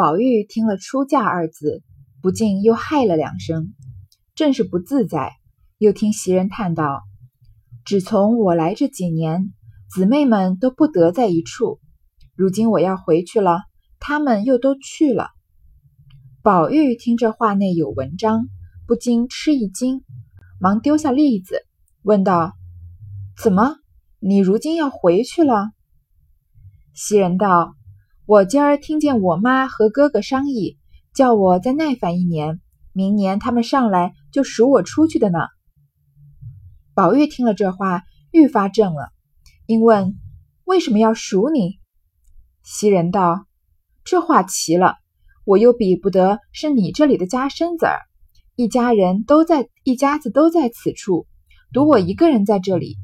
宝玉听了“出嫁”二字，不禁又嗨了两声，正是不自在。又听袭人叹道：“只从我来这几年，姊妹们都不得在一处。如今我要回去了，他们又都去了。”宝玉听这话内有文章，不禁吃一惊，忙丢下栗子，问道：“怎么，你如今要回去了？”袭人道。我今儿听见我妈和哥哥商议，叫我再耐烦一年，明年他们上来就赎我出去的呢。宝玉听了这话，愈发怔了，因问：“为什么要赎你？”袭人道：“这话奇了，我又比不得是你这里的家生子儿，一家人都在，一家子都在此处，独我一个人在这里，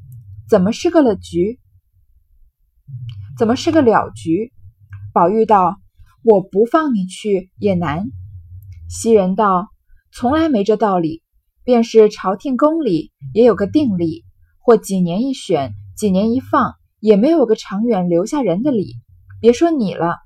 怎么是个了局？怎么是个了局？”宝玉道：“我不放你去也难。”袭人道：“从来没这道理，便是朝廷宫里也有个定例，或几年一选，几年一放，也没有个长远留下人的理。别说你了。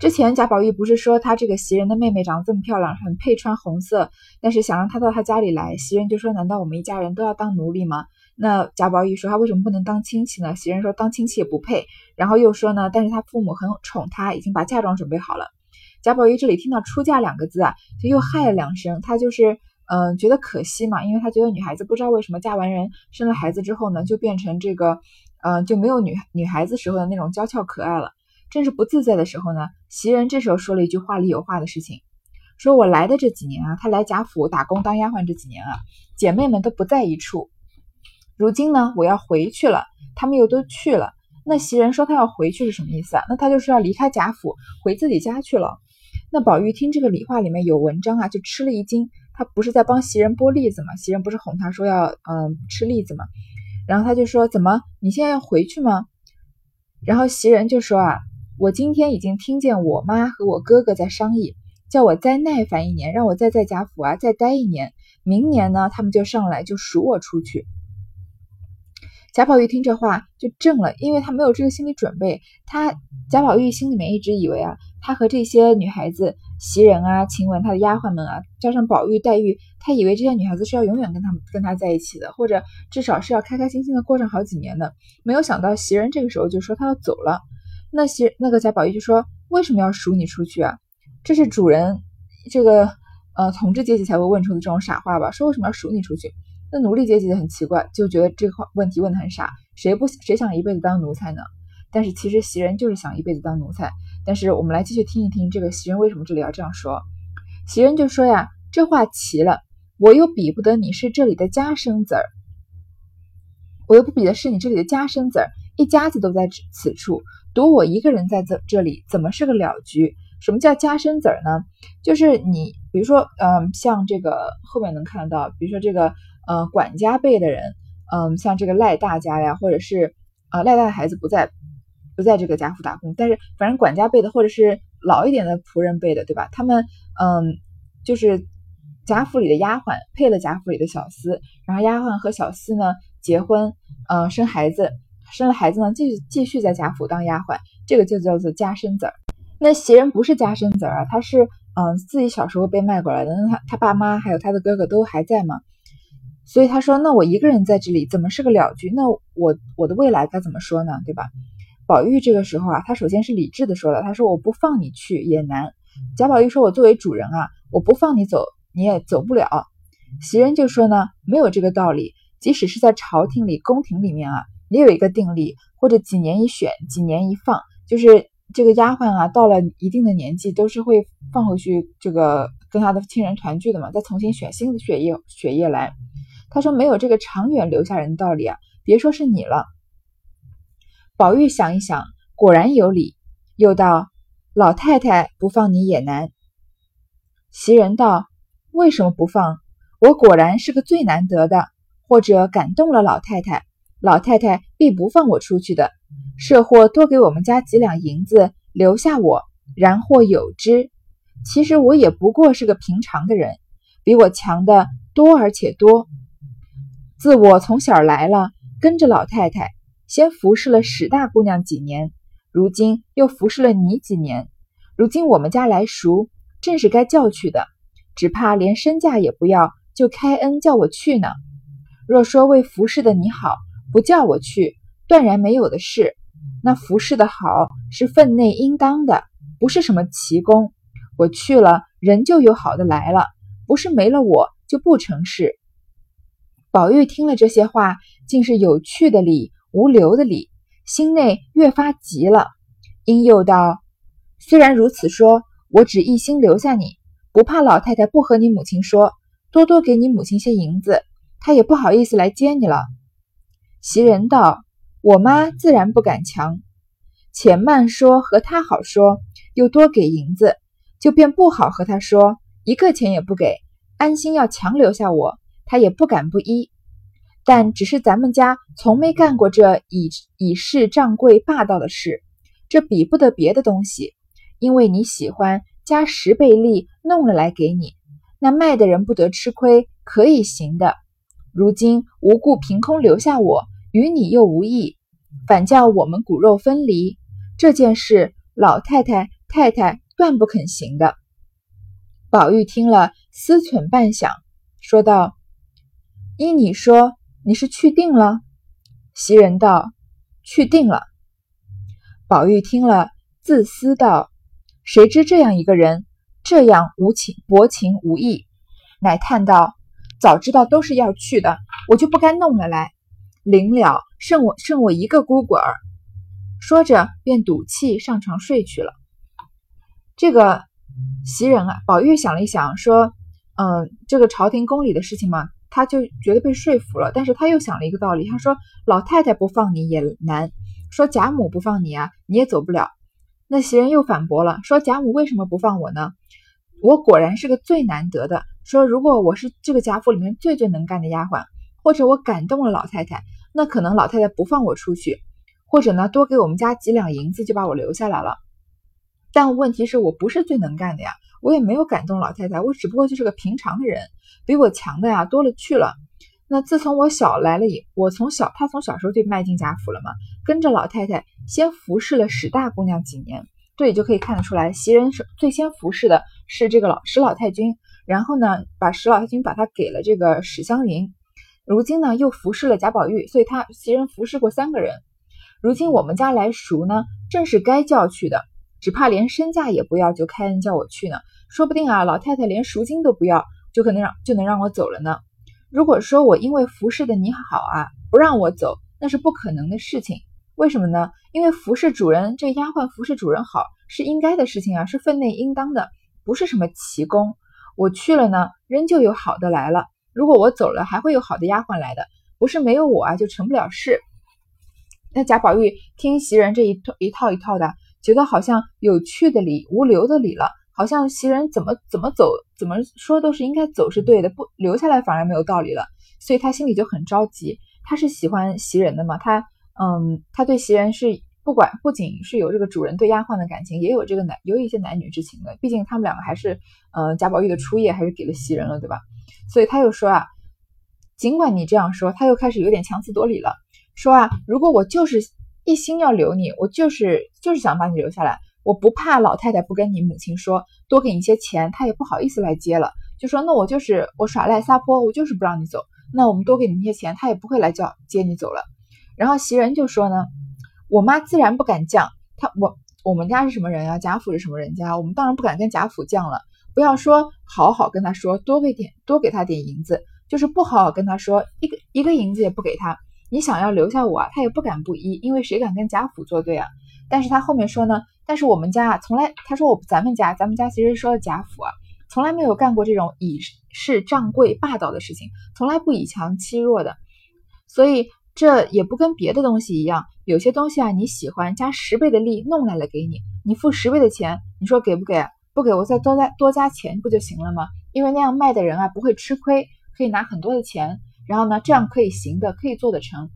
之前贾宝玉不是说他这个袭人的妹妹长得这么漂亮，很配穿红色，但是想让她到他家里来，袭人就说：难道我们一家人都要当奴隶吗？”那贾宝玉说他为什么不能当亲戚呢？袭人说当亲戚也不配。然后又说呢，但是他父母很宠他，已经把嫁妆准备好了。贾宝玉这里听到出嫁两个字啊，就又嗨了两声。他就是嗯觉得可惜嘛，因为他觉得女孩子不知道为什么嫁完人生了孩子之后呢，就变成这个嗯就没有女女孩子时候的那种娇俏可爱了。正是不自在的时候呢，袭人这时候说了一句话里有话的事情，说我来的这几年啊，他来贾府打工当丫鬟这几年啊，姐妹们都不在一处。如今呢，我要回去了，他们又都去了。那袭人说他要回去是什么意思啊？那他就是要离开贾府，回自己家去了。那宝玉听这个理话里面有文章啊，就吃了一惊。他不是在帮袭人剥栗子吗？袭人不是哄他说要嗯吃栗子吗？然后他就说怎么你现在要回去吗？然后袭人就说啊，我今天已经听见我妈和我哥哥在商议，叫我再耐烦一年，让我再在贾府啊再待一年，明年呢他们就上来就赎我出去。贾宝玉听这话就怔了，因为他没有这个心理准备。他贾宝玉心里面一直以为啊，他和这些女孩子袭人啊、晴雯他的丫鬟们啊，加上宝玉、黛玉，他以为这些女孩子是要永远跟他们跟他在一起的，或者至少是要开开心心的过上好几年的。没有想到袭人这个时候就说他要走了。那袭那个贾宝玉就说：“为什么要赎你出去啊？这是主人这个呃统治阶级才会问出的这种傻话吧？说为什么要赎你出去？”那奴隶阶级很奇怪，就觉得这话问题问的很傻，谁不谁想一辈子当奴才呢？但是其实袭人就是想一辈子当奴才。但是我们来继续听一听这个袭人为什么这里要这样说。袭人就说呀，这话奇了，我又比不得你是这里的家生子儿，我又不比的是你这里的家生子儿，一家子都在此处，独我一个人在这这里，怎么是个了局？什么叫家生子儿呢？就是你，比如说，嗯，像这个后面能看到，比如说这个。呃，管家辈的人，嗯，像这个赖大家呀，或者是呃赖大的孩子不在，不在这个贾府打工，但是反正管家辈的，或者是老一点的仆人辈的，对吧？他们嗯，就是贾府里的丫鬟配了贾府里的小厮，然后丫鬟和小厮呢结婚，呃，生孩子，生了孩子呢，继续继续在贾府当丫鬟，这个就叫做家生子儿。那袭人不是家生子儿啊，他是嗯自己小时候被卖过来的，那他他爸妈还有他的哥哥都还在吗？所以他说：“那我一个人在这里，怎么是个了局？那我我的未来该怎么说呢？对吧？”宝玉这个时候啊，他首先是理智的说了，他说：“我不放你去也难。”贾宝玉说：“我作为主人啊，我不放你走，你也走不了。”袭人就说呢：“没有这个道理，即使是在朝廷里、宫廷里面啊，也有一个定例，或者几年一选，几年一放，就是这个丫鬟啊，到了一定的年纪，都是会放回去，这个跟他的亲人团聚的嘛，再重新选新的血液血液来。”他说：“没有这个长远留下人的道理啊！别说是你了。”宝玉想一想，果然有理，又道：“老太太不放你也难。”袭人道：“为什么不放？我果然是个最难得的，或者感动了老太太，老太太必不放我出去的。设或多给我们家几两银子，留下我，然或有之。其实我也不过是个平常的人，比我强的多而且多。”自我从小来了，跟着老太太，先服侍了史大姑娘几年，如今又服侍了你几年。如今我们家来赎，正是该叫去的，只怕连身价也不要，就开恩叫我去呢。若说为服侍的你好，不叫我去，断然没有的事。那服侍的好是分内应当的，不是什么奇功。我去了，人就有好的来了，不是没了我就不成事。宝玉听了这些话，竟是有趣的理，无留的理，心内越发急了，因又道：“虽然如此说，我只一心留下你，不怕老太太不和你母亲说，多多给你母亲些银子。”他也不好意思来接你了。袭人道：“我妈自然不敢强，且慢说和她好说，又多给银子，就便不好和她说，一个钱也不给，安心要强留下我，他也不敢不依。但只是咱们家从没干过这以以势仗贵霸道的事，这比不得别的东西，因为你喜欢加十倍利弄了来给你，那卖的人不得吃亏，可以行的。”如今无故凭空留下我，与你又无异，反叫我们骨肉分离，这件事老太太太太断不肯行的。宝玉听了，思忖半晌，说道：“依你说，你是去定了？”袭人道：“去定了。”宝玉听了，自私道：“谁知这样一个人，这样无情薄情无义？”乃叹道。早知道都是要去的，我就不该弄了来。临了，剩我剩我一个孤鬼儿。说着，便赌气上床睡去了。这个袭人啊，宝玉想了一想，说：“嗯，这个朝廷宫里的事情嘛，他就觉得被说服了。但是他又想了一个道理，他说：老太太不放你也难，说贾母不放你啊，你也走不了。那袭人又反驳了，说：贾母为什么不放我呢？我果然是个最难得的。”说，如果我是这个贾府里面最最能干的丫鬟，或者我感动了老太太，那可能老太太不放我出去，或者呢多给我们家几两银子就把我留下来了。但问题是我不是最能干的呀，我也没有感动老太太，我只不过就是个平常的人，比我强的呀多了去了。那自从我小来了以，我从小他从小时候就迈进贾府了嘛，跟着老太太先服侍了史大姑娘几年，这里就可以看得出来，袭人是最先服侍的是这个老史老太君。然后呢，把史老太君把他给了这个史湘云，如今呢又服侍了贾宝玉，所以他袭人服侍过三个人。如今我们家来赎呢，正是该叫去的，只怕连身价也不要就开恩叫我去呢。说不定啊，老太太连赎金都不要，就可能让就能让我走了呢。如果说我因为服侍的你好啊，不让我走，那是不可能的事情。为什么呢？因为服侍主人，这丫鬟服侍主人好是应该的事情啊，是分内应当的，不是什么奇功。我去了呢，仍旧有好的来了。如果我走了，还会有好的丫鬟来的，不是没有我啊，就成不了事。那贾宝玉听袭人这一套一套一套的，觉得好像有趣的理，无留的理了。好像袭人怎么怎么走，怎么说都是应该走是对的，不留下来反而没有道理了。所以他心里就很着急。他是喜欢袭人的嘛？他嗯，他对袭人是。不管不仅是有这个主人对丫鬟的感情，也有这个男有一些男女之情的。毕竟他们两个还是，呃，贾宝玉的初夜还是给了袭人了，对吧？所以他又说啊，尽管你这样说，他又开始有点强词夺理了，说啊，如果我就是一心要留你，我就是就是想把你留下来，我不怕老太太不跟你母亲说，多给你些钱，她也不好意思来接了，就说那我就是我耍赖撒泼，我就是不让你走，那我们多给你些钱，她也不会来叫接你走了。然后袭人就说呢。我妈自然不敢犟，她我我们家是什么人啊？贾府是什么人家？我们当然不敢跟贾府犟了。不要说好好跟他说，多给点多给他点银子，就是不好好跟他说，一个一个银子也不给他。你想要留下我啊，他也不敢不依，因为谁敢跟贾府作对啊？但是他后面说呢，但是我们家啊，从来他说我咱们家，咱们家其实说的贾府啊，从来没有干过这种以势仗贵霸道的事情，从来不以强欺弱的，所以。这也不跟别的东西一样，有些东西啊，你喜欢加十倍的力弄来了给你，你付十倍的钱，你说给不给？不给我再多加多加钱不就行了吗？因为那样卖的人啊不会吃亏，可以拿很多的钱，然后呢，这样可以行的，可以做得成。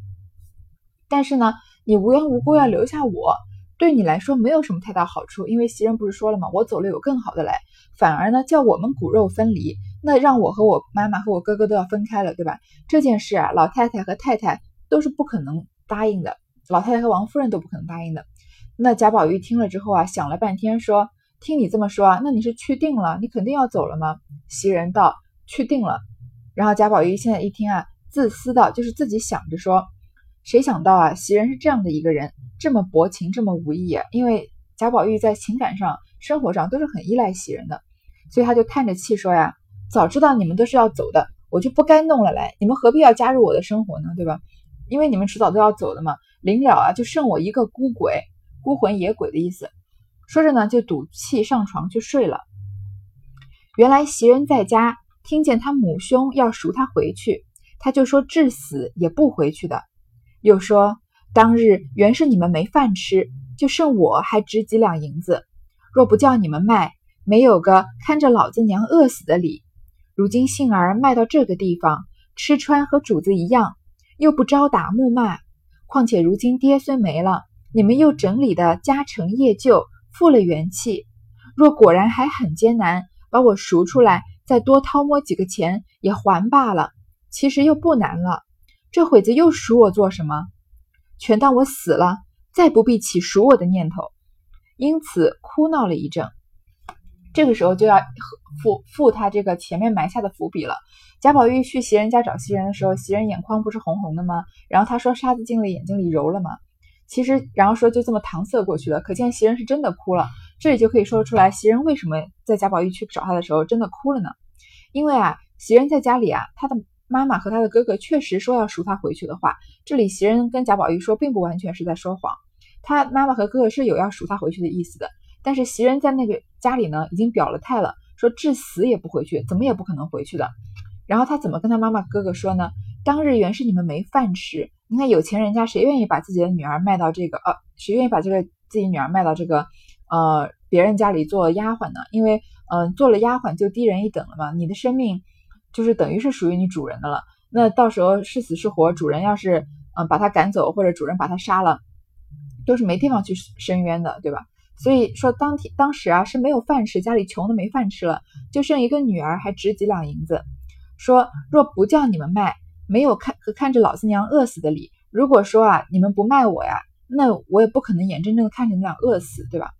但是呢，你无缘无故要留下我，对你来说没有什么太大好处，因为袭人不是说了吗？我走了有更好的来，反而呢叫我们骨肉分离，那让我和我妈妈和我哥哥都要分开了，对吧？这件事啊，老太太和太太。都是不可能答应的，老太太和王夫人都不可能答应的。那贾宝玉听了之后啊，想了半天，说：“听你这么说啊，那你是去定了？你肯定要走了吗？袭人道：“去定了。”然后贾宝玉现在一听啊，自私的，就是自己想着说，谁想到啊，袭人是这样的一个人，这么薄情，这么无义啊！因为贾宝玉在情感上、生活上都是很依赖袭人的，所以他就叹着气说呀：“早知道你们都是要走的，我就不该弄了来，你们何必要加入我的生活呢？对吧？因为你们迟早都要走的嘛。临了啊，就剩我一个孤鬼，孤魂野鬼的意思。”说着呢，就赌气上床去睡了。原来袭人在家听见他母兄要赎他回去，他就说至死也不回去的。又说当日原是你们没饭吃，就剩我还值几两银子，若不叫你们卖，没有个看着老子娘饿死的理。如今幸儿卖到这个地方，吃穿和主子一样，又不招打木骂。况且如今爹虽没了，你们又整理的家成业就。复了元气，若果然还很艰难，把我赎出来，再多掏摸几个钱也还罢了。其实又不难了，这会子又赎我做什么？全当我死了，再不必起赎我的念头。因此哭闹了一阵。这个时候就要付付他这个前面埋下的伏笔了。贾宝玉去袭人家找袭人的时候，袭人眼眶不是红红的吗？然后他说沙子进了眼睛里揉了吗？其实，然后说就这么搪塞过去了，可见袭人是真的哭了。这里就可以说出来，袭人为什么在贾宝玉去找他的时候真的哭了呢？因为啊，袭人在家里啊，他的妈妈和他的哥哥确实说要赎他回去的话，这里袭人跟贾宝玉说，并不完全是在说谎。他妈妈和哥哥是有要赎他回去的意思的，但是袭人在那个家里呢，已经表了态了，说至死也不回去，怎么也不可能回去的。然后他怎么跟他妈妈哥哥说呢？当日原是你们没饭吃。你看有钱人家谁愿意把自己的女儿卖到这个呃，谁愿意把这个自己女儿卖到这个呃别人家里做丫鬟呢？因为嗯做了丫鬟就低人一等了嘛，你的生命就是等于是属于你主人的了。那到时候是死是活，主人要是嗯把他赶走，或者主人把他杀了，都是没地方去伸冤的，对吧？所以说当天当时啊是没有饭吃，家里穷的没饭吃了，就剩一个女儿还值几两银子，说若不叫你们卖。没有看和看着老子娘饿死的理。如果说啊，你们不卖我呀，那我也不可能眼睁睁的看着你们俩饿死，对吧？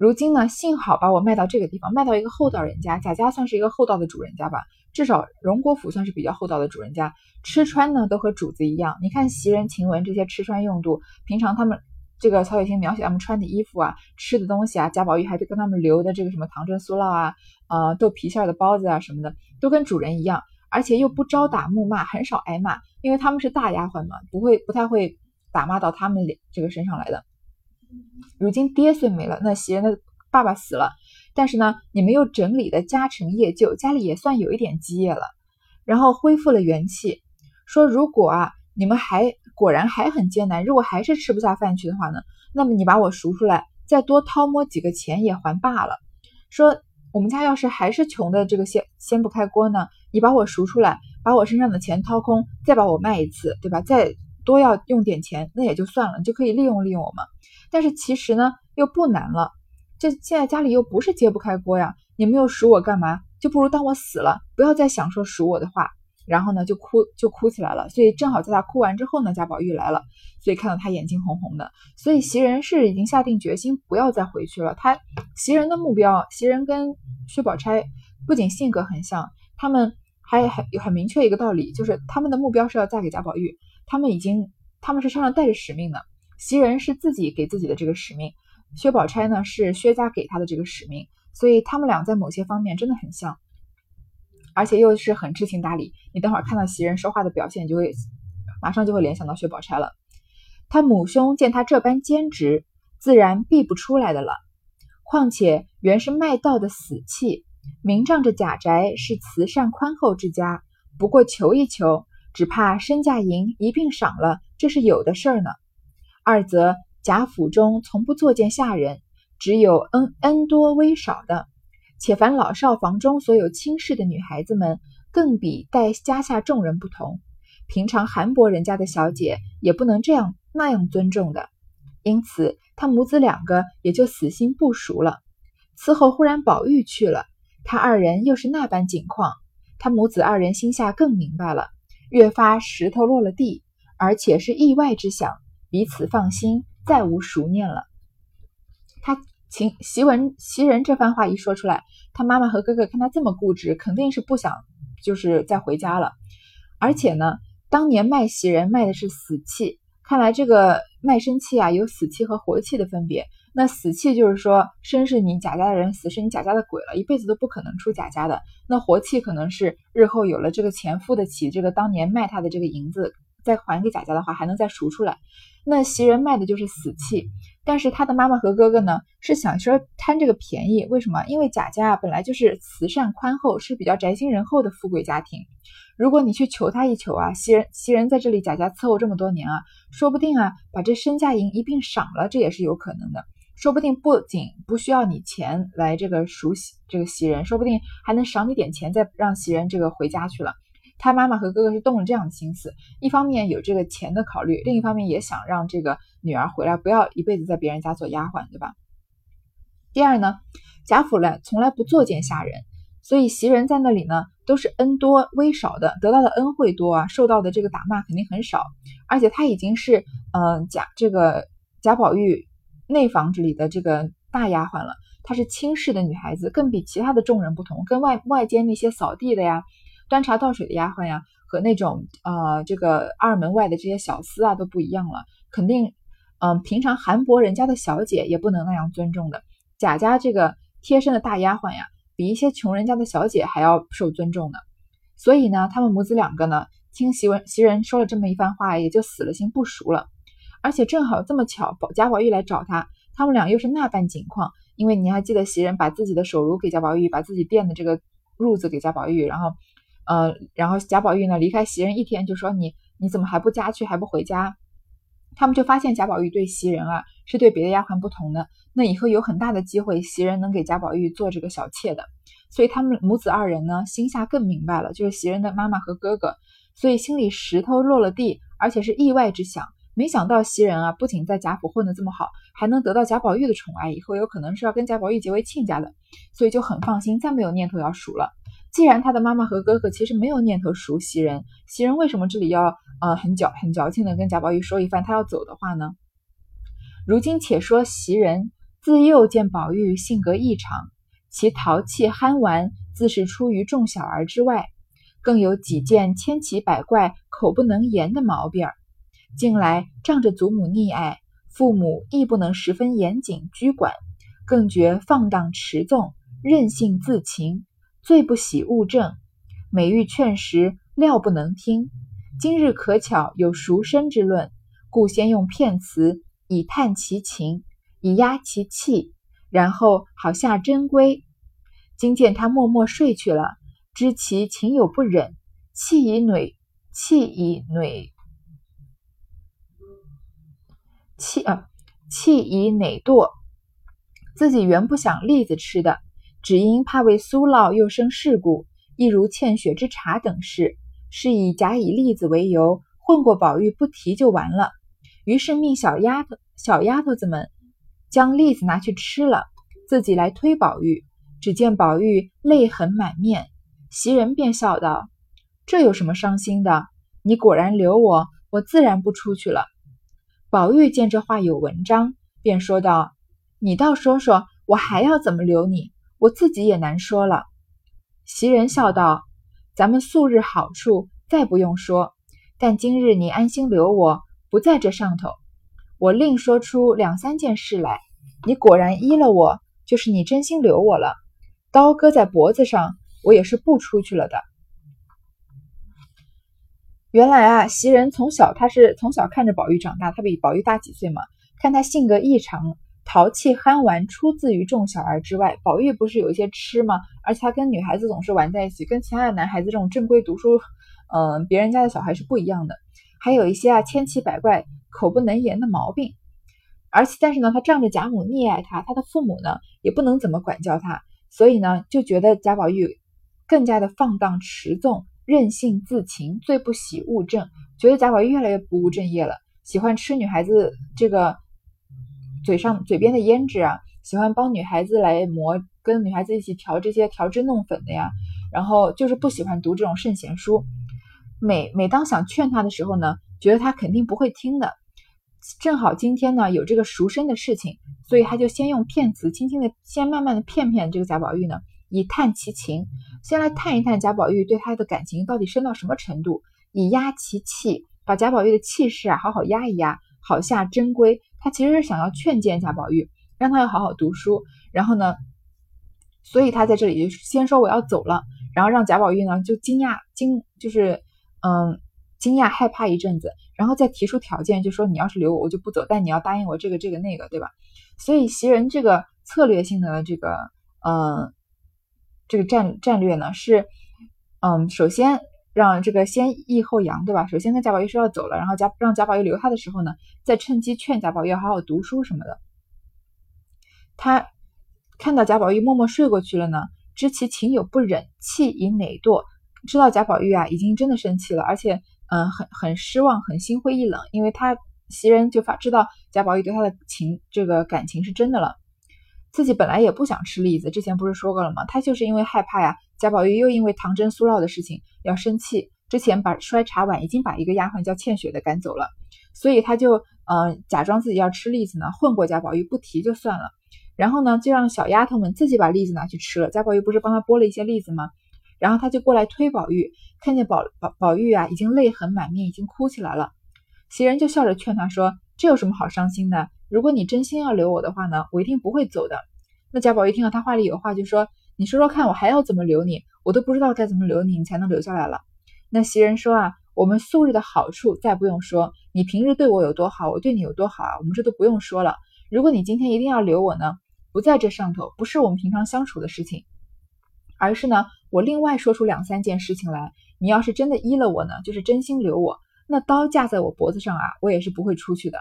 如今呢，幸好把我卖到这个地方，卖到一个厚道人家，贾家算是一个厚道的主人家吧，至少荣国府算是比较厚道的主人家，吃穿呢都和主子一样。你看袭人、晴雯这些吃穿用度，平常他们这个曹雪芹描写他们穿的衣服啊、吃的东西啊，贾宝玉还跟他们留的这个什么糖蒸酥酪啊、呃豆皮馅的包子啊什么的，都跟主人一样。而且又不招打木骂，很少挨骂，因为他们是大丫鬟嘛，不会不太会打骂到他们脸这个身上来的。如今爹虽没了，那袭人的爸爸死了，但是呢，你们又整理的家成业就，家里也算有一点基业了，然后恢复了元气。说如果啊，你们还果然还很艰难，如果还是吃不下饭去的话呢，那么你把我赎出来，再多掏摸几个钱也还罢了。说。我们家要是还是穷的这个掀掀不开锅呢？你把我赎出来，把我身上的钱掏空，再把我卖一次，对吧？再多要用点钱，那也就算了，你就可以利用利用我们。但是其实呢，又不难了。这现在家里又不是揭不开锅呀，你们又赎我干嘛？就不如当我死了，不要再想说赎我的话。然后呢，就哭就哭起来了。所以正好在他哭完之后呢，贾宝玉来了，所以看到他眼睛红红的。所以袭人是已经下定决心不要再回去了。他袭人的目标，袭人跟薛宝钗不仅性格很像，他们还很很明确一个道理，就是他们的目标是要嫁给贾宝玉。他们已经他们是身上带着使命的。袭人是自己给自己的这个使命，薛宝钗呢是薛家给他的这个使命。所以他们俩在某些方面真的很像。而且又是很知情达理，你等会儿看到袭人说话的表现，就会马上就会联想到薛宝钗了。他母兄见他这般坚持，自然避不出来的了。况且原是卖道的死气，明仗着贾宅是慈善宽厚之家，不过求一求，只怕身价银一并赏了，这是有的事儿呢。二则贾府中从不作践下人，只有恩恩多威少的。且凡老少房中所有亲事的女孩子们，更比待家下众人不同。平常韩伯人家的小姐也不能这样那样尊重的，因此他母子两个也就死心不熟了。伺候忽然宝玉去了，他二人又是那般景况，他母子二人心下更明白了，越发石头落了地，而且是意外之想，彼此放心，再无熟念了。他。秦袭文袭人这番话一说出来，他妈妈和哥哥看他这么固执，肯定是不想就是再回家了。而且呢，当年卖袭人卖的是死气，看来这个卖身契啊有死气和活气的分别。那死气就是说生是你贾家的人，死是你贾家的鬼了，一辈子都不可能出贾家的。那活气可能是日后有了这个钱付得起这个当年卖他的这个银子，再还给贾家的话，还能再赎出来。那袭人卖的就是死气，但是他的妈妈和哥哥呢是想说贪这个便宜，为什么？因为贾家啊本来就是慈善宽厚，是比较宅心仁厚的富贵家庭。如果你去求他一求啊，袭人袭人在这里贾家伺候这么多年啊，说不定啊把这身家银一并赏了，这也是有可能的。说不定不仅不需要你钱来这个赎这个袭人，说不定还能赏你点钱，再让袭人这个回家去了。他妈妈和哥哥是动了这样的心思，一方面有这个钱的考虑，另一方面也想让这个女儿回来，不要一辈子在别人家做丫鬟，对吧？第二呢，贾府呢从来不作践下人，所以袭人在那里呢都是恩多威少的，得到的恩惠多啊，受到的这个打骂肯定很少。而且她已经是嗯贾这个贾宝玉内房子里的这个大丫鬟了，她是亲事的女孩子，更比其他的众人不同，跟外外间那些扫地的呀。端茶倒水的丫鬟呀，和那种呃这个二门外的这些小厮啊都不一样了。肯定，嗯，平常韩伯人家的小姐也不能那样尊重的。贾家这个贴身的大丫鬟呀，比一些穷人家的小姐还要受尊重呢。所以呢，他们母子两个呢，听袭文袭人说了这么一番话，也就死了心不赎了。而且正好这么巧，宝贾宝玉来找他，他们俩又是那般景况。因为你还记得袭人把自己的手炉给贾宝玉，把自己垫的这个褥子给贾宝玉，然后。呃，然后贾宝玉呢离开袭人一天，就说你你怎么还不家去，还不回家？他们就发现贾宝玉对袭人啊是对别的丫鬟不同的，那以后有很大的机会，袭人能给贾宝玉做这个小妾的。所以他们母子二人呢心下更明白了，就是袭人的妈妈和哥哥，所以心里石头落了地，而且是意外之想。没想到袭人啊不仅在贾府混得这么好，还能得到贾宝玉的宠爱，以后有可能是要跟贾宝玉结为亲家的，所以就很放心，再没有念头要赎了。既然他的妈妈和哥哥其实没有念头赎袭人，袭人为什么这里要呃很矫很矫情的跟贾宝玉说一番他要走的话呢？如今且说袭人自幼见宝玉性格异常，其淘气憨玩自是出于众小儿之外，更有几件千奇百怪、口不能言的毛病儿。近来仗着祖母溺爱，父母亦不能十分严谨拘管，更觉放荡持纵、任性自情。最不喜物证，每欲劝时，料不能听。今日可巧有赎身之论，故先用骗词以探其情，以压其气，然后好下真规。今见他默默睡去了，知其情有不忍，气以馁，气以馁，气啊，气以馁堕。自己原不想栗子吃的。只因怕为苏酪又生事故，亦如欠血之茶等事，是以假以栗子为由，混过宝玉不提就完了。于是命小丫头、小丫头子们将栗子拿去吃了，自己来推宝玉。只见宝玉泪痕满面，袭人便笑道：“这有什么伤心的？你果然留我，我自然不出去了。”宝玉见这话有文章，便说道：“你倒说说，我还要怎么留你？”我自己也难说了。袭人笑道：“咱们素日好处再不用说，但今日你安心留我，不在这上头。我另说出两三件事来，你果然依了我，就是你真心留我了。刀搁在脖子上，我也是不出去了的。”原来啊，袭人从小他是从小看着宝玉长大，他比宝玉大几岁嘛，看他性格异常。淘气憨玩出自于众小儿之外。宝玉不是有一些痴吗？而且他跟女孩子总是玩在一起，跟其他的男孩子这种正规读书，嗯，别人家的小孩是不一样的。还有一些啊千奇百怪、口不能言的毛病。而且，但是呢，他仗着贾母溺爱他，他的父母呢也不能怎么管教他，所以呢就觉得贾宝玉更加的放荡持纵、任性自情，最不喜务正，觉得贾宝玉越来越不务正业了，喜欢吃女孩子这个。嘴上嘴边的胭脂啊，喜欢帮女孩子来磨，跟女孩子一起调这些调脂弄粉的呀。然后就是不喜欢读这种圣贤书。每每当想劝他的时候呢，觉得他肯定不会听的。正好今天呢有这个赎身的事情，所以他就先用骗词，轻轻的先慢慢的骗骗这个贾宝玉呢，以探其情，先来探一探贾宝玉对他的感情到底深到什么程度，以压其气，把贾宝玉的气势啊好好压一压，好下真规。他其实是想要劝谏贾宝玉，让他要好好读书，然后呢，所以他在这里就先说我要走了，然后让贾宝玉呢就惊讶惊就是嗯。惊讶害怕一阵子，然后再提出条件，就说你要是留我，我就不走，但你要答应我这个这个那个，对吧？所以袭人这个策略性的这个，嗯，这个战战略呢是，嗯，首先让这个先抑后扬，对吧？首先跟贾宝玉说要走了，然后贾让贾宝玉留他的时候呢，再趁机劝贾宝玉好好读书什么的。他看到贾宝玉默默睡过去了呢，知其情有不忍，气已馁堕，知道贾宝玉啊已经真的生气了，而且。嗯，很很失望，很心灰意冷，因为他袭人就发知道贾宝玉对他的情，这个感情是真的了。自己本来也不想吃栗子，之前不是说过了吗？他就是因为害怕呀，贾宝玉又因为唐真苏烙的事情要生气，之前把摔茶碗已经把一个丫鬟叫倩雪的赶走了，所以他就嗯假装自己要吃栗子呢，混过贾宝玉不提就算了，然后呢就让小丫头们自己把栗子拿去吃了。贾宝玉不是帮他剥了一些栗子吗？然后他就过来推宝玉，看见宝宝宝玉啊，已经泪痕满面，已经哭起来了。袭人就笑着劝他说：“这有什么好伤心的？如果你真心要留我的话呢，我一定不会走的。”那贾宝玉听到他话里有话，就说：“你说说看，我还要怎么留你？我都不知道该怎么留你，你才能留下来了。”那袭人说：“啊，我们素日的好处再不用说，你平日对我有多好，我对你有多好啊，我们这都不用说了。如果你今天一定要留我呢，不在这上头，不是我们平常相处的事情。”而是呢，我另外说出两三件事情来，你要是真的依了我呢，就是真心留我，那刀架在我脖子上啊，我也是不会出去的。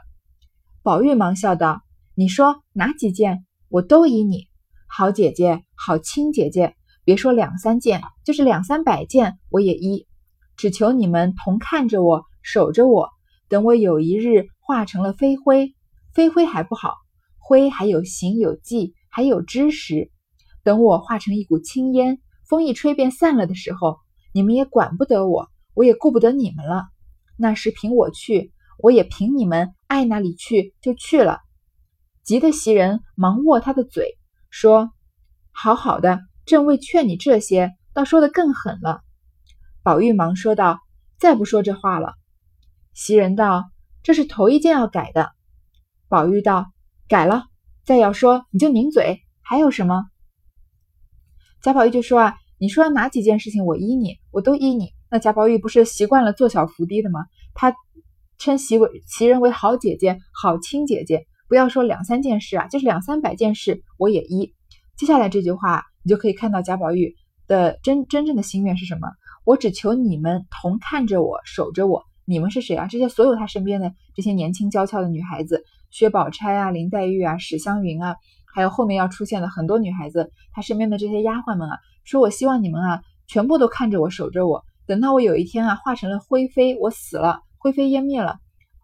宝玉忙笑道：“你说哪几件，我都依你。好姐姐，好亲姐姐，别说两三件，就是两三百件我也依。只求你们同看着我，守着我，等我有一日化成了飞灰，飞灰还不好，灰还有形有迹，还有知识。”等我化成一股青烟，风一吹便散了的时候，你们也管不得我，我也顾不得你们了。那时凭我去，我也凭你们爱哪里去就去了。急得袭人忙握他的嘴，说：“好好的，正为劝你这些，倒说的更狠了。”宝玉忙说道：“再不说这话了。”袭人道：“这是头一件要改的。”宝玉道：“改了，再要说你就拧嘴，还有什么？”贾宝玉就说啊，你说哪几件事情我依你，我都依你。那贾宝玉不是习惯了做小伏低的吗？他称袭为袭人为好姐姐、好亲姐姐，不要说两三件事啊，就是两三百件事我也依。接下来这句话，你就可以看到贾宝玉的真真正的心愿是什么？我只求你们同看着我，守着我。你们是谁啊？这些所有他身边的这些年轻娇俏的女孩子，薛宝钗啊、林黛玉啊、史湘云啊。还有后面要出现的很多女孩子，她身边的这些丫鬟们啊，说我希望你们啊，全部都看着我，守着我，等到我有一天啊，化成了灰飞，我死了，灰飞烟灭了，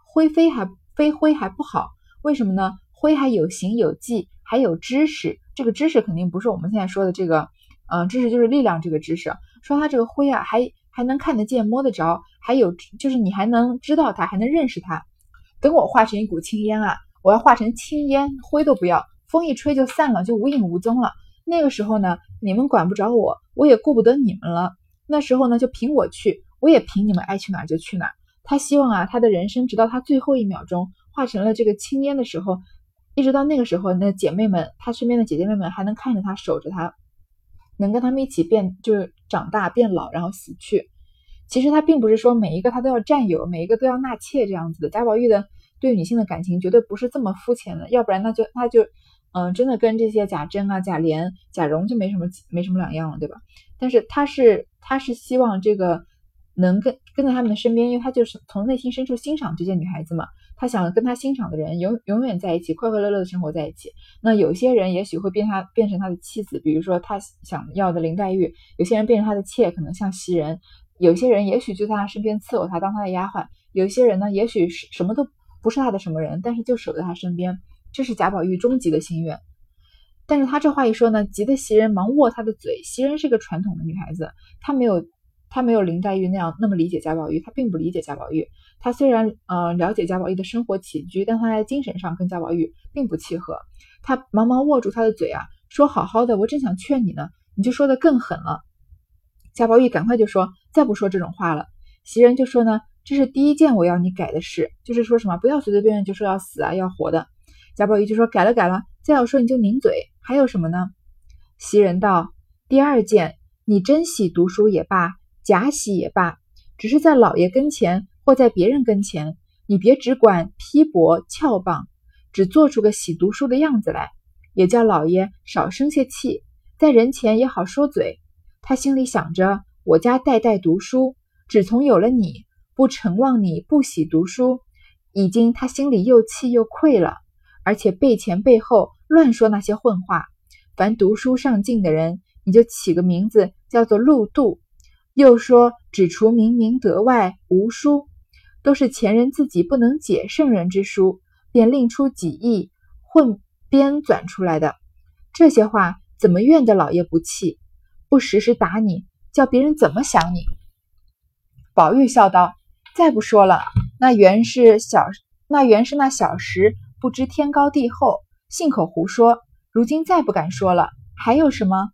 灰飞还飞灰还不好，为什么呢？灰还有形有迹，还有知识，这个知识肯定不是我们现在说的这个，嗯，知识就是力量这个知识，说它这个灰啊，还还能看得见摸得着，还有就是你还能知道它，还能认识它。等我化成一股青烟啊，我要化成青烟，灰都不要。风一吹就散了，就无影无踪了。那个时候呢，你们管不着我，我也顾不得你们了。那时候呢，就凭我去，我也凭你们爱去哪儿就去哪儿。他希望啊，他的人生直到他最后一秒钟化成了这个青烟的时候，一直到那个时候，那姐妹们，他身边的姐姐妹们还能看着他，守着他，能跟他们一起变，就是长大变老，然后死去。其实他并不是说每一个他都要占有，每一个都要纳妾这样子的。贾宝玉的对女性的感情绝对不是这么肤浅的，要不然那就那就。嗯，真的跟这些贾珍啊、贾琏、贾蓉就没什么没什么两样了，对吧？但是他是他是希望这个能跟跟在他们的身边，因为他就是从内心深处欣赏这些女孩子嘛。他想跟他欣赏的人永永远在一起，快快乐乐的生活在一起。那有些人也许会变他变成他的妻子，比如说他想要的林黛玉；有些人变成他的妾，可能像袭人；有些人也许就在他身边伺候他，当他的丫鬟；有些人呢，也许是什么都不是他的什么人，但是就守在他身边。这是贾宝玉终极的心愿，但是他这话一说呢，急得袭人忙握他的嘴。袭人是个传统的女孩子，她没有他没有林黛玉那样那么理解贾宝玉，他并不理解贾宝玉。他虽然呃了解贾宝玉的生活起居，但他在精神上跟贾宝玉并不契合。他忙忙握住他的嘴啊，说：“好好的，我正想劝你呢，你就说的更狠了。”贾宝玉赶快就说：“再不说这种话了。”袭人就说呢：“这是第一件我要你改的事，就是说什么不要随随便便就说要死啊要活的。”贾宝玉就说：“改了改了，再要说你就拧嘴。还有什么呢？”袭人道：“第二件，你真喜读书也罢，假喜也罢，只是在老爷跟前或在别人跟前，你别只管批驳翘棒，只做出个喜读书的样子来，也叫老爷少生些气，在人前也好说嘴。他心里想着，我家代代读书，只从有了你，不承望你不喜读书，已经他心里又气又愧了，而且背前背后乱说那些混话。”凡读书上进的人，你就起个名字叫做陆度。又说只除明明德外无书，都是前人自己不能解圣人之书，便另出几义混编纂出来的。这些话怎么怨得老爷不气？不时时打你，叫别人怎么想你？宝玉笑道：“再不说了，那原是小，那原是那小时不知天高地厚，信口胡说。”如今再不敢说了，还有什么？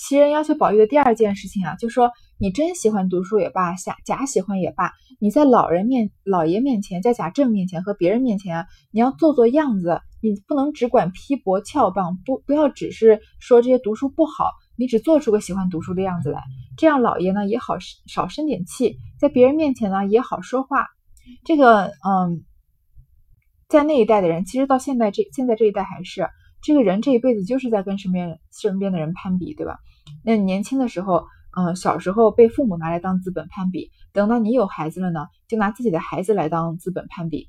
袭人要求宝玉的第二件事情啊，就说你真喜欢读书也罢，假假喜欢也罢，你在老人面、老爷面前，在贾政面前和别人面前啊，你要做做样子，你不能只管批驳翘棒，不不要只是说这些读书不好，你只做出个喜欢读书的样子来，这样老爷呢也好少生点气，在别人面前呢也好说话。这个嗯，在那一代的人，其实到现在这现在这一代还是。这个人这一辈子就是在跟身边身边的人攀比，对吧？那年轻的时候，嗯，小时候被父母拿来当资本攀比，等到你有孩子了呢，就拿自己的孩子来当资本攀比。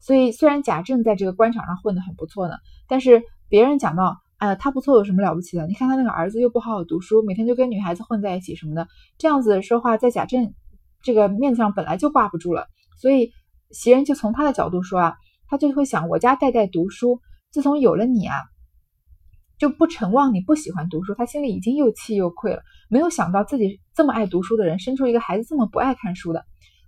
所以，虽然贾政在这个官场上混得很不错呢，但是别人讲到，哎，他不错有什么了不起的？你看他那个儿子又不好好读书，每天就跟女孩子混在一起什么的，这样子说话，在贾政这个面子上本来就挂不住了。所以袭人就从他的角度说啊，他就会想，我家代代读书。自从有了你啊，就不承望你不喜欢读书。他心里已经又气又愧了，没有想到自己这么爱读书的人，生出一个孩子这么不爱看书的，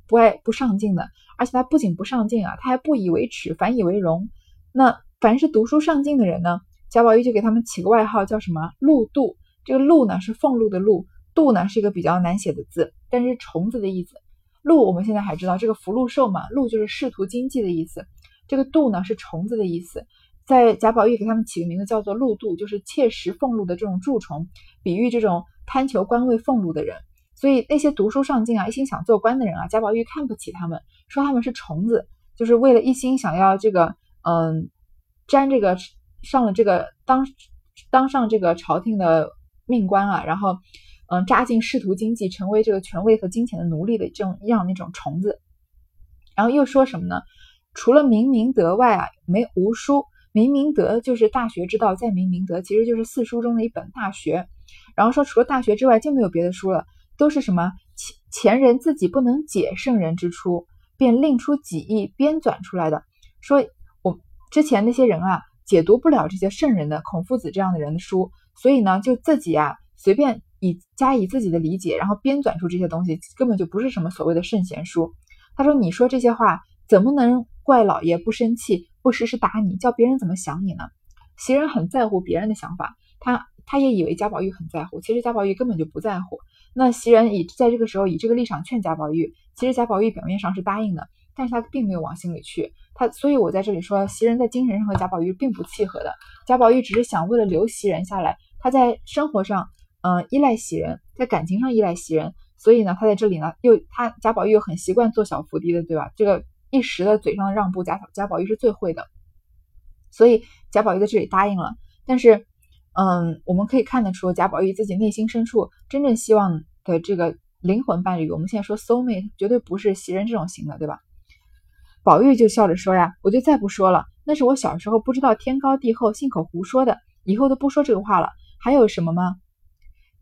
不爱不上进的。而且他不仅不上进啊，他还不以为耻，反以为荣。那凡是读书上进的人呢，贾宝玉就给他们起个外号，叫什么“禄度”。这个“禄”呢是俸禄的“禄”，“度”呢是一个比较难写的字，但是虫子的意思。“禄”我们现在还知道，这个福禄寿嘛，“禄”就是仕途经济的意思。这个“度”呢是虫子的意思。在贾宝玉给他们起个名字叫做“禄度”，就是切实俸禄的这种蛀虫，比喻这种贪求官位俸禄的人。所以那些读书上进啊、一心想做官的人啊，贾宝玉看不起他们，说他们是虫子，就是为了一心想要这个，嗯，沾这个上了这个当当上这个朝廷的命官啊，然后嗯扎进仕途经济，成为这个权位和金钱的奴隶的这种样那种虫子。然后又说什么呢？除了明明德外啊，没无书。明明德就是大学之道，在明明德其实就是四书中的一本大学。然后说除了大学之外就没有别的书了，都是什么前前人自己不能解圣人之初，便另出几义编纂出来的。说我之前那些人啊，解读不了这些圣人的孔夫子这样的人的书，所以呢就自己啊随便以加以自己的理解，然后编纂出这些东西，根本就不是什么所谓的圣贤书。他说你说这些话怎么能怪老爷不生气？不时时打你，叫别人怎么想你呢？袭人很在乎别人的想法，他他也以为贾宝玉很在乎，其实贾宝玉根本就不在乎。那袭人以在这个时候以这个立场劝贾宝玉，其实贾宝玉表面上是答应的，但是他并没有往心里去。他所以，我在这里说，袭人在精神上和贾宝玉并不契合的。贾宝玉只是想为了留袭人下来，他在生活上嗯依赖袭人，在感情上依赖袭人，所以呢，他在这里呢又他贾宝玉又很习惯做小伏低的，对吧？这个。一时的嘴上的让步，贾贾宝玉是最会的，所以贾宝玉在这里答应了。但是，嗯，我们可以看得出，贾宝玉自己内心深处真正希望的这个灵魂伴侣，我们现在说 soul mate，绝对不是袭人这种型的，对吧？宝玉就笑着说呀：“我就再不说了，那是我小时候不知道天高地厚，信口胡说的，以后都不说这个话了。还有什么吗？”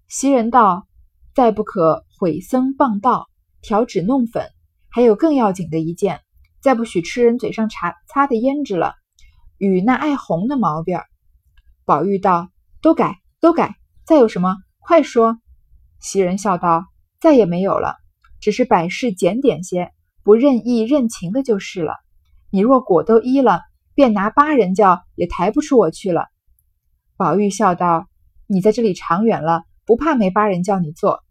袭人道：“再不可毁僧谤道，调脂弄粉，还有更要紧的一件。”再不许吃人嘴上擦擦的胭脂了，与那爱红的毛病。宝玉道：“都改，都改。再有什么，快说。”袭人笑道：“再也没有了，只是百事检点些，不任意任情的就是了。你若果都依了，便拿八人轿也抬不出我去了。”宝玉笑道：“你在这里长远了，不怕没八人叫你坐。”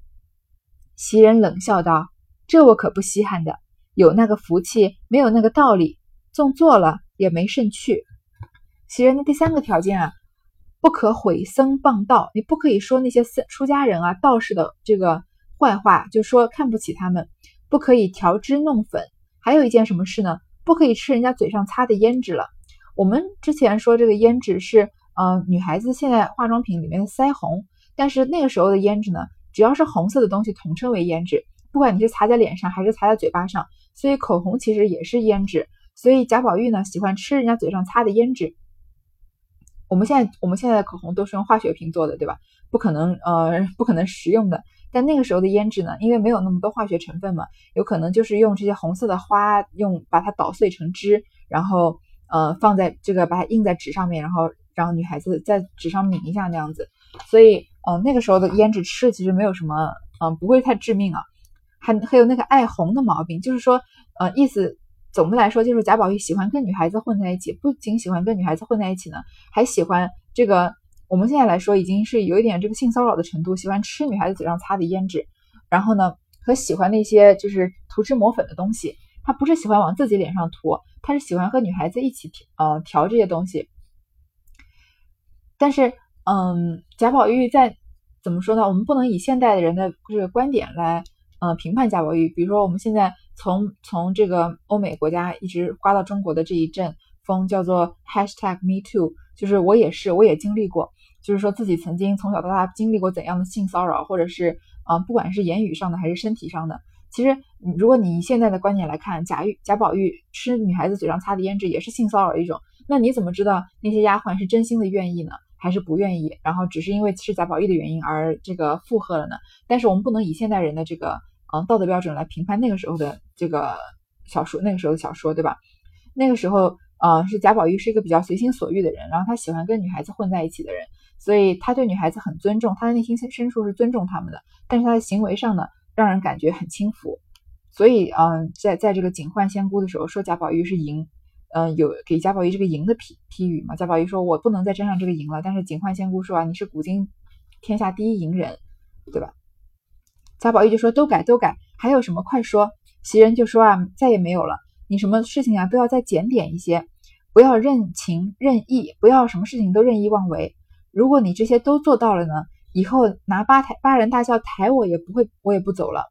袭人冷笑道：“这我可不稀罕的，有那个福气，没有那个道理，纵做了也没甚趣。”袭人的第三个条件啊，不可毁僧谤道，你不可以说那些僧出家人啊、道士的这个坏话，就说看不起他们，不可以调脂弄粉。还有一件什么事呢？不可以吃人家嘴上擦的胭脂了。我们之前说这个胭脂是，呃，女孩子现在化妆品里面的腮红，但是那个时候的胭脂呢？只要是红色的东西，统称为胭脂。不管你是擦在脸上还是擦在嘴巴上，所以口红其实也是胭脂。所以贾宝玉呢，喜欢吃人家嘴上擦的胭脂。我们现在我们现在的口红都是用化学品做的，对吧？不可能呃，不可能食用的。但那个时候的胭脂呢，因为没有那么多化学成分嘛，有可能就是用这些红色的花，用把它捣碎成汁，然后呃放在这个把它印在纸上面，然后让女孩子在纸上抿一下那样子。所以。嗯，那个时候的胭脂吃其实没有什么，嗯，不会太致命啊。还还有那个爱红的毛病，就是说，呃，意思总的来说就是贾宝玉喜欢跟女孩子混在一起，不仅喜欢跟女孩子混在一起呢，还喜欢这个我们现在来说已经是有一点这个性骚扰的程度，喜欢吃女孩子嘴上擦的胭脂，然后呢，和喜欢那些就是涂脂抹粉的东西。他不是喜欢往自己脸上涂，他是喜欢和女孩子一起呃调这些东西。但是。嗯，贾宝玉在怎么说呢？我们不能以现代的人的这个观点来，呃，评判贾宝玉。比如说，我们现在从从这个欧美国家一直刮到中国的这一阵风，叫做 #HashtagMeToo，就是我也是，我也经历过，就是说自己曾经从小到大经历过怎样的性骚扰，或者是，呃，不管是言语上的还是身体上的。其实，如果你以现在的观点来看，贾玉贾宝玉吃女孩子嘴上擦的胭脂也是性骚扰一种，那你怎么知道那些丫鬟是真心的愿意呢？还是不愿意，然后只是因为是贾宝玉的原因而这个附和了呢？但是我们不能以现代人的这个嗯道德标准来评判那个时候的这个小说，那个时候的小说，对吧？那个时候呃是贾宝玉是一个比较随心所欲的人，然后他喜欢跟女孩子混在一起的人，所以他对女孩子很尊重，他的内心深处是尊重他们的，但是他的行为上呢，让人感觉很轻浮，所以嗯在在这个警幻仙姑的时候说贾宝玉是淫。嗯，有给贾宝玉这个“赢”的批批语嘛？贾宝玉说：“我不能再沾上这个赢了。”但是警幻仙姑说：“啊，你是古今天下第一淫人，对吧？”贾宝玉就说：“都改，都改，还有什么快说。”袭人就说：“啊，再也没有了。你什么事情啊，都要再检点一些，不要任情任意，不要什么事情都任意妄为。如果你这些都做到了呢，以后拿八抬八人大轿抬我也不会，我也不走了。”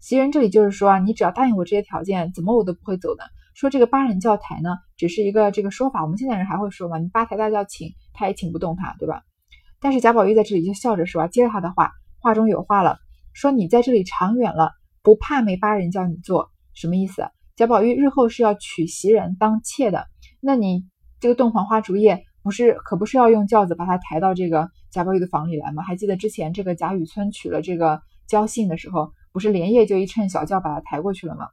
袭人这里就是说啊，你只要答应我这些条件，怎么我都不会走的。说这个八人轿抬呢，只是一个这个说法，我们现在人还会说吗？你八抬大轿请，他也请不动他，对吧？但是贾宝玉在这里就笑着说啊，接着他的话，话中有话了，说你在这里长远了，不怕没巴人叫你做，什么意思？贾宝玉日后是要娶袭人当妾的，那你这个洞房花烛夜不是可不是要用轿子把他抬到这个贾宝玉的房里来吗？还记得之前这个贾雨村娶了这个焦信的时候，不是连夜就一乘小轿把他抬过去了吗？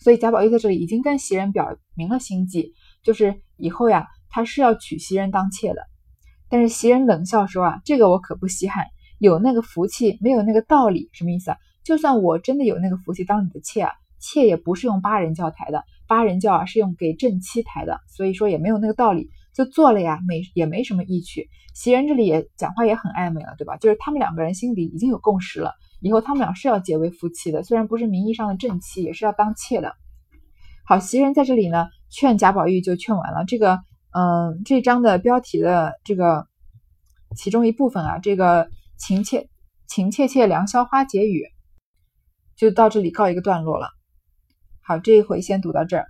所以贾宝玉在这里已经跟袭人表明了心迹，就是以后呀，他是要娶袭人当妾的。但是袭人冷笑说啊，这个我可不稀罕，有那个福气，没有那个道理，什么意思啊？就算我真的有那个福气当你的妾啊，妾也不是用八人轿抬的，八人轿啊是用给正妻抬的，所以说也没有那个道理，就做了呀，没也没什么意趣。袭人这里也讲话也很暧昧了，对吧？就是他们两个人心里已经有共识了。以后他们俩是要结为夫妻的，虽然不是名义上的正妻，也是要当妾的。好，袭人在这里呢，劝贾宝玉就劝完了。这个，嗯，这章的标题的这个其中一部分啊，这个情切情切切良宵花解语，就到这里告一个段落了。好，这一回先读到这儿。